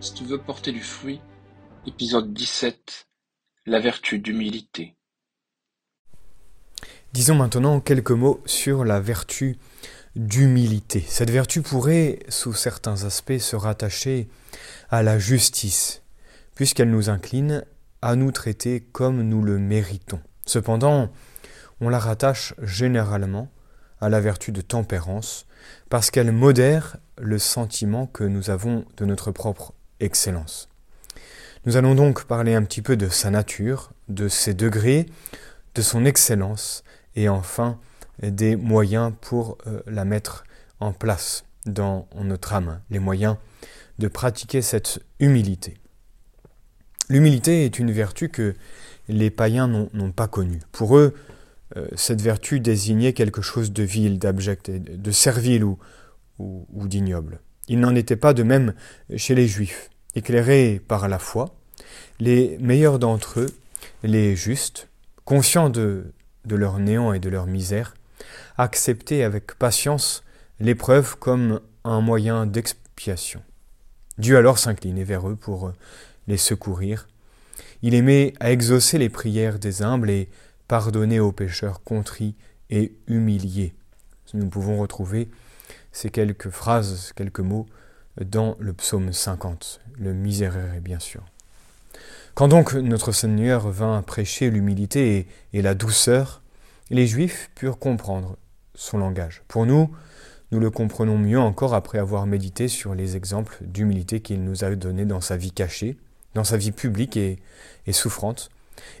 Si tu veux porter du fruit, épisode 17 La vertu d'humilité. Disons maintenant quelques mots sur la vertu d'humilité. Cette vertu pourrait, sous certains aspects, se rattacher à la justice, puisqu'elle nous incline à nous traiter comme nous le méritons. Cependant, on la rattache généralement à la vertu de tempérance, parce qu'elle modère le sentiment que nous avons de notre propre excellence. Nous allons donc parler un petit peu de sa nature, de ses degrés, de son excellence, et enfin des moyens pour euh, la mettre en place dans notre âme, les moyens de pratiquer cette humilité. L'humilité est une vertu que les païens n'ont pas connue. Pour eux, euh, cette vertu désignait quelque chose de vil, d'abject, de servile ou, ou, d'ignoble. Il n'en était pas de même chez les Juifs. Éclairés par la foi, les meilleurs d'entre eux, les justes, conscients de, leur néant et de leur misère, acceptaient avec patience l'épreuve comme un moyen d'expiation. Dieu alors s'inclinait vers eux pour les secourir. Il aimait à exaucer les prières des humbles et pardonner aux pécheurs contrits et humiliés. Nous pouvons retrouver ces quelques phrases, quelques mots dans le psaume 50, le miséréré bien sûr. Quand donc notre Seigneur vint prêcher l'humilité et, la douceur, les Juifs purent comprendre son langage. Pour nous, nous le comprenons mieux encore après avoir médité sur les exemples d'humilité qu'il nous a donnés dans sa vie cachée, dans sa vie publique et souffrante,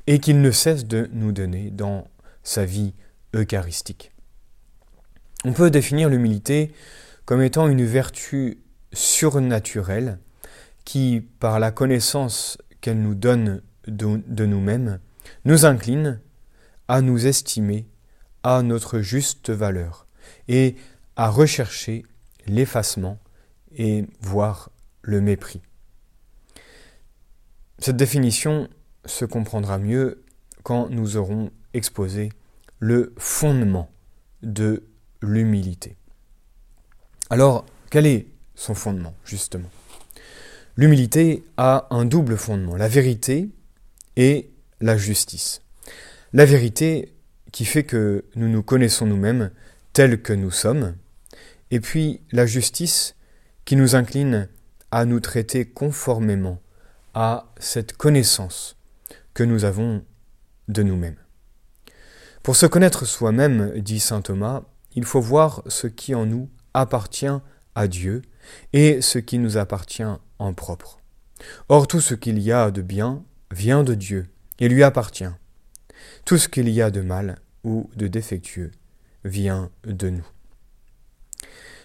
et qu'il ne cesse de nous donner dans sa vie eucharistique. On peut définir l'humilité comme étant une vertu surnaturelle qui, par la connaissance qu'elle nous donne de, nous-mêmes, nous incline à nous estimer à notre juste valeur et à rechercher l'effacement et voire le mépris. Cette définition se comprendra mieux quand nous aurons exposé le fondement de l'humilité. Alors, quel est son fondement, justement? L'humilité a un double fondement, la vérité et la justice. La vérité qui fait que nous nous connaissons nous-mêmes tels que nous sommes, et puis la justice qui nous incline à nous traiter conformément à cette connaissance que nous avons de nous-mêmes. Pour se connaître soi-même, dit saint Thomas, il faut voir ce qui en nous appartient à Dieu et ce qui nous appartient en propre. Or tout ce qu'il y a de bien vient de Dieu et lui appartient. Tout ce qu'il y a de mal ou de défectueux vient de nous.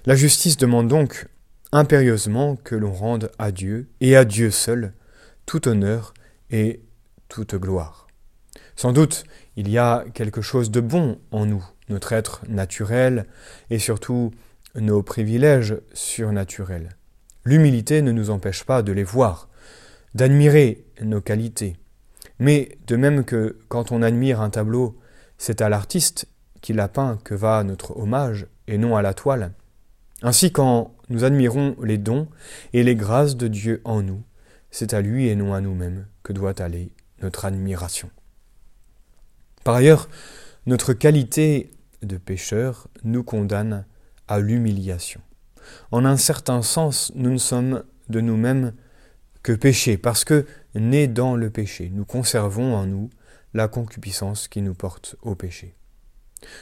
La justice demande donc impérieusement que l'on rende à Dieu et à Dieu seul tout honneur et toute gloire. Sans doute, il y a quelque chose de bon en nous, notre être naturel et surtout nos privilèges surnaturels. L'humilité ne nous empêche pas de les voir, d'admirer nos qualités. Mais de même que quand on admire un tableau, c'est à l'artiste qui l'a peint que va notre hommage et non à la toile. Ainsi quand nous admirons les dons et les grâces de Dieu en nous, c'est à lui et non à nous-mêmes que doit aller notre admiration. Par ailleurs, notre qualité de pécheur nous condamne à l'humiliation. En un certain sens, nous ne sommes de nous-mêmes que péchés, parce que, nés dans le péché, nous conservons en nous la concupiscence qui nous porte au péché.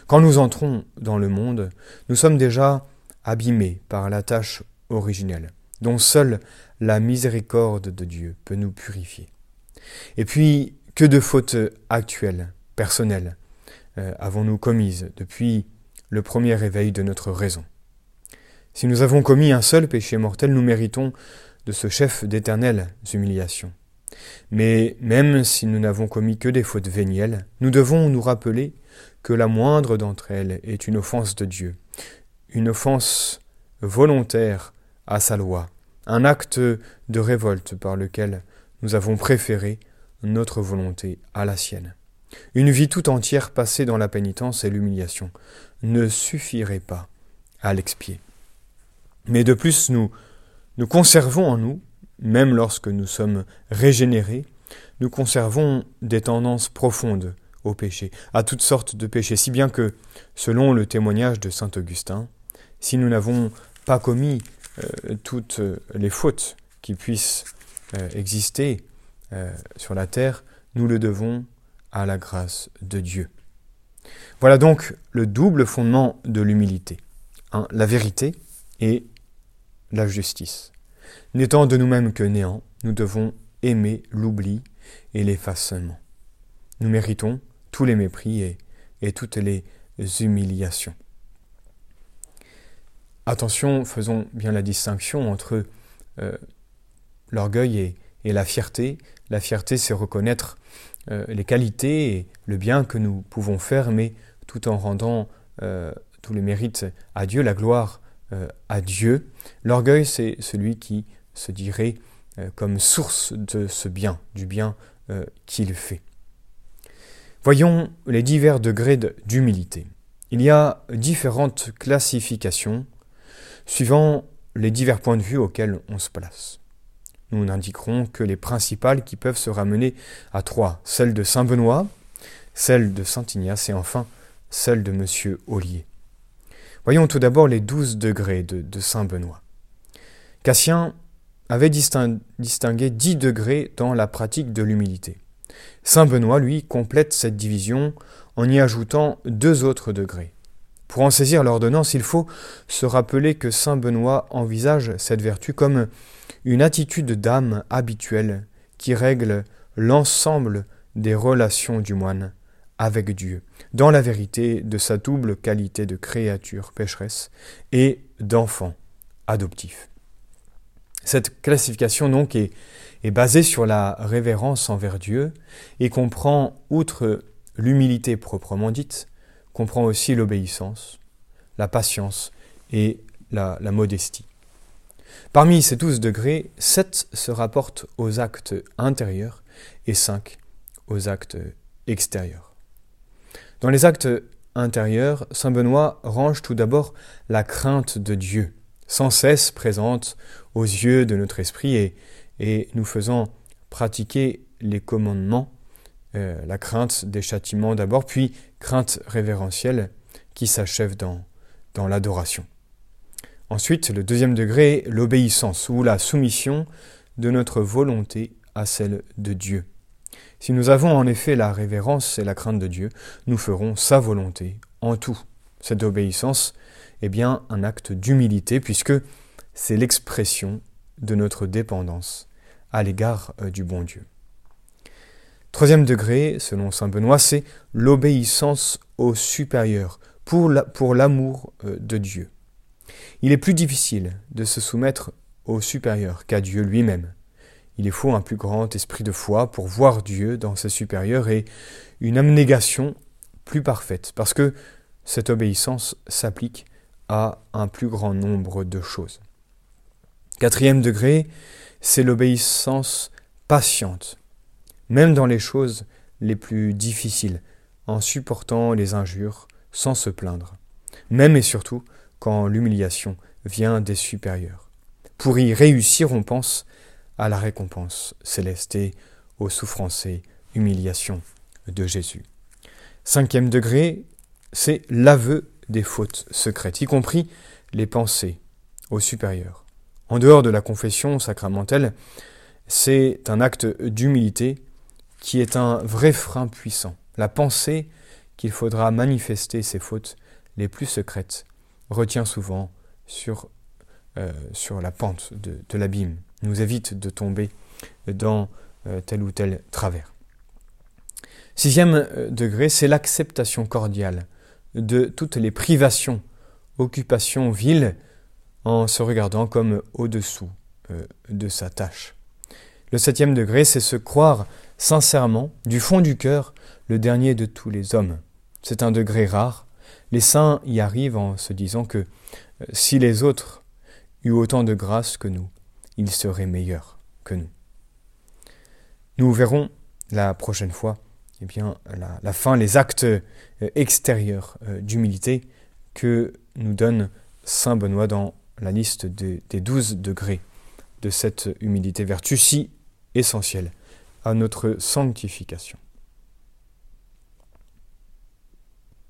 Quand nous entrons dans le monde, nous sommes déjà abîmés par la tâche originelle, dont seule la miséricorde de Dieu peut nous purifier. Et puis, que de fautes actuelles, personnelles, euh, avons-nous commises depuis le premier réveil de notre raison Si nous avons commis un seul péché mortel, nous méritons de ce chef d'éternelles humiliations. Mais même si nous n'avons commis que des fautes vénielles, nous devons nous rappeler que la moindre d'entre elles est une offense de Dieu, une offense volontaire à sa loi, un acte de révolte par lequel nous avons préféré notre volonté à la sienne. Une vie tout entière passée dans la pénitence et l'humiliation ne suffirait pas à l'expier. Mais de plus, nous, nous conservons en nous même lorsque nous sommes régénérés, nous conservons des tendances profondes au péché, à toutes sortes de péchés, si bien que, selon le témoignage de Saint Augustin, si nous n'avons pas commis euh, toutes les fautes qui puissent euh, exister euh, sur la terre, nous le devons à la grâce de Dieu. Voilà donc le double fondement de l'humilité. la vérité et la justice. N'étant de nous-mêmes que néant, nous devons aimer l'oubli et l'effacement. Nous méritons tous les mépris et, toutes les humiliations. Attention, faisons bien la distinction entre euh, l'orgueil et, la fierté. La fierté, c'est reconnaître euh, les qualités et le bien que nous pouvons faire, mais tout en rendant euh, tous les mérites à Dieu, la gloire à Dieu. L'orgueil, c'est celui qui se dirait comme source de ce bien, du bien qu'il fait. Voyons les divers degrés d'humilité. Il y a différentes classifications suivant les divers points de vue auxquels on se place. Nous n'indiquerons que les principales qui peuvent se ramener à trois, celle de Saint Benoît, celle de Saint Ignace et enfin celle de M. Ollier. Voyons tout d'abord les douze degrés de, de Saint Benoît. Cassien avait distingué dix degrés dans la pratique de l'humilité. Saint Benoît, lui, complète cette division en y ajoutant deux autres degrés. Pour en saisir l'ordonnance, il faut se rappeler que Saint Benoît envisage cette vertu comme une attitude d'âme habituelle qui règle l'ensemble des relations du moine avec Dieu, dans la vérité de sa double qualité de créature pécheresse et d'enfant adoptif. Cette classification donc est, est basée sur la révérence envers Dieu et comprend, outre l'humilité proprement dite, comprend aussi l'obéissance, la patience et la, modestie. Parmi ces douze degrés, sept se rapportent aux actes intérieurs et cinq aux actes extérieurs. Dans les actes intérieurs, Saint Benoît range tout d'abord la crainte de Dieu, sans cesse présente aux yeux de notre esprit et, et nous faisant pratiquer les commandements euh, la crainte des châtiments d'abord, puis crainte révérentielle qui s'achève dans, dans l'adoration. Ensuite, le deuxième degré, l'obéissance ou la soumission de notre volonté à celle de Dieu. Si nous avons en effet la révérence et la crainte de Dieu, nous ferons sa volonté en tout. Cette obéissance est bien un acte d'humilité puisque c'est l'expression de notre dépendance à l'égard euh, du bon Dieu. Troisième degré, selon Saint Benoît, c'est l'obéissance au supérieur, pour l'amour euh, de Dieu. Il est plus difficile de se soumettre au supérieur qu'à Dieu lui-même. Il faut un plus grand esprit de foi pour voir Dieu dans ce supérieur et une abnégation plus parfaite, parce que cette obéissance s'applique à un plus grand nombre de choses. Quatrième degré, c'est l'obéissance patiente, même dans les choses les plus difficiles, en supportant les injures sans se plaindre, même et surtout quand l'humiliation vient des supérieurs. Pour y réussir, on pense à la récompense céleste aux souffrances et humiliations de Jésus. Cinquième degré, c'est l'aveu des fautes secrètes, y compris les pensées aux supérieurs. En dehors de la confession sacramentelle, c'est un acte d'humilité qui est un vrai frein puissant. La pensée qu'il faudra manifester ses fautes les plus secrètes retient souvent sur, euh, la pente de, l'abîme, nous évite de tomber dans euh, tel ou tel travers. Sixième euh, degré, c'est l'acceptation cordiale de toutes les privations, occupations viles, en se regardant comme au-dessous de sa tâche. Le septième degré, c'est se croire sincèrement, du fond du cœur, le dernier de tous les hommes. C'est un degré rare. Les saints y arrivent en se disant que euh, si les autres eurent autant de grâce que nous, ils seraient meilleurs que nous. Nous verrons la prochaine fois eh bien, la, fin, les actes euh, extérieurs euh, d'humilité que nous donne Saint Benoît dans la liste des douze degrés de cette humilité, vertu si essentielle à notre sanctification.